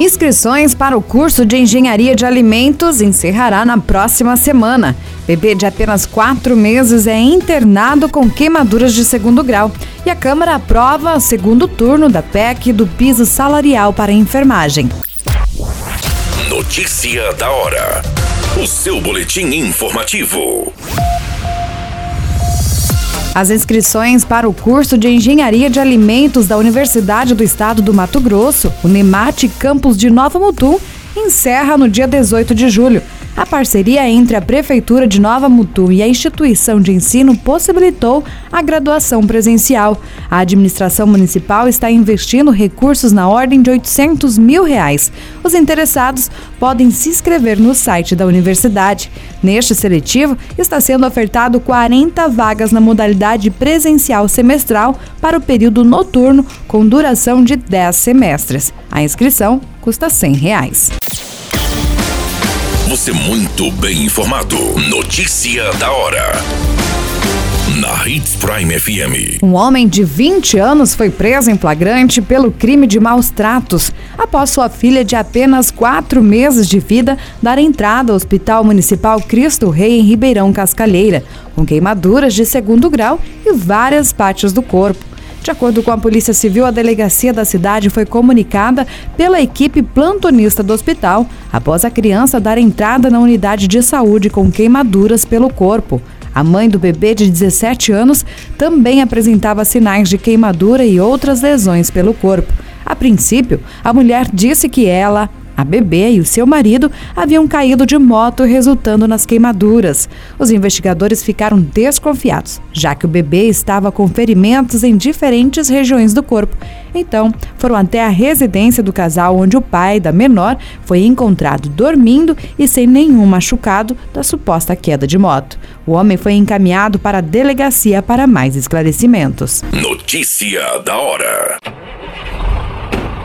Inscrições para o curso de Engenharia de Alimentos encerrará na próxima semana. Bebê de apenas quatro meses é internado com queimaduras de segundo grau. E a Câmara aprova o segundo turno da PEC do piso salarial para enfermagem. Notícia da hora. O seu boletim informativo. As inscrições para o curso de Engenharia de Alimentos da Universidade do Estado do Mato Grosso, o NEMAT Campus de Nova Mutum, encerra no dia 18 de julho. A parceria entre a Prefeitura de Nova Mutum e a instituição de ensino possibilitou a graduação presencial. A administração municipal está investindo recursos na ordem de 800 mil reais. Os interessados podem se inscrever no site da universidade. Neste seletivo, está sendo ofertado 40 vagas na modalidade presencial semestral para o período noturno, com duração de 10 semestres. A inscrição custa 100 reais. Você muito bem informado. Notícia da hora. Na Hits Prime FM. Um homem de 20 anos foi preso em flagrante pelo crime de maus tratos após sua filha de apenas quatro meses de vida dar entrada ao Hospital Municipal Cristo Rei em Ribeirão Cascalheira, com queimaduras de segundo grau e várias partes do corpo. De acordo com a Polícia Civil, a delegacia da cidade foi comunicada pela equipe plantonista do hospital após a criança dar entrada na unidade de saúde com queimaduras pelo corpo. A mãe do bebê de 17 anos também apresentava sinais de queimadura e outras lesões pelo corpo. A princípio, a mulher disse que ela, a bebê e o seu marido haviam caído de moto, resultando nas queimaduras. Os investigadores ficaram desconfiados, já que o bebê estava com ferimentos em diferentes regiões do corpo. Então, foram até a residência do casal, onde o pai da menor foi encontrado dormindo e sem nenhum machucado da suposta queda de moto. O homem foi encaminhado para a delegacia para mais esclarecimentos. Notícia da hora.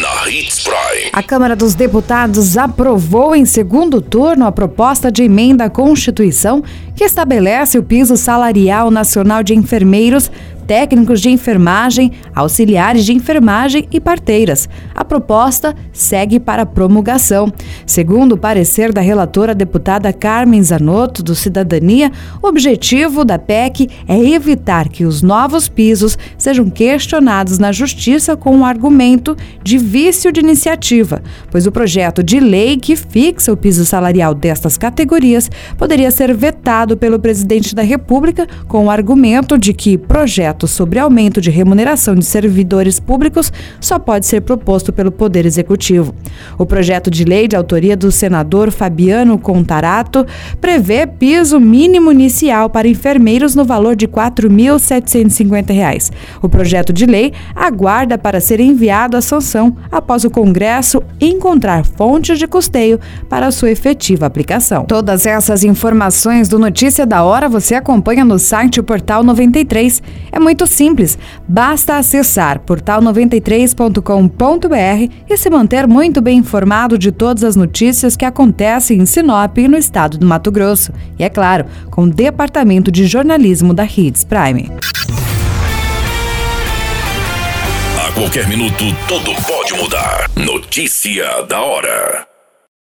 Na Hits Prime. A Câmara dos Deputados aprovou em segundo turno a proposta de emenda à Constituição que estabelece o piso salarial nacional de enfermeiros técnicos de enfermagem, auxiliares de enfermagem e parteiras. A proposta segue para promulgação. Segundo o parecer da relatora deputada Carmen Zanotto, do Cidadania, o objetivo da PEC é evitar que os novos pisos sejam questionados na Justiça com o argumento de vício de iniciativa, pois o projeto de lei que fixa o piso salarial destas categorias poderia ser vetado pelo presidente da República com o argumento de que projeto projeto sobre aumento de remuneração de servidores públicos só pode ser proposto pelo Poder Executivo. O projeto de lei de autoria do senador Fabiano Contarato prevê piso mínimo inicial para enfermeiros no valor de R$ 4.750. O projeto de lei aguarda para ser enviado à sanção após o Congresso encontrar fontes de custeio para sua efetiva aplicação. Todas essas informações do Notícia da Hora você acompanha no site Portal 93. É muito simples, basta acessar portal93.com.br e se manter muito bem informado de todas as notícias que acontecem em Sinop e no estado do Mato Grosso. E é claro, com o Departamento de Jornalismo da Hits Prime. A qualquer minuto, tudo pode mudar. Notícia da hora.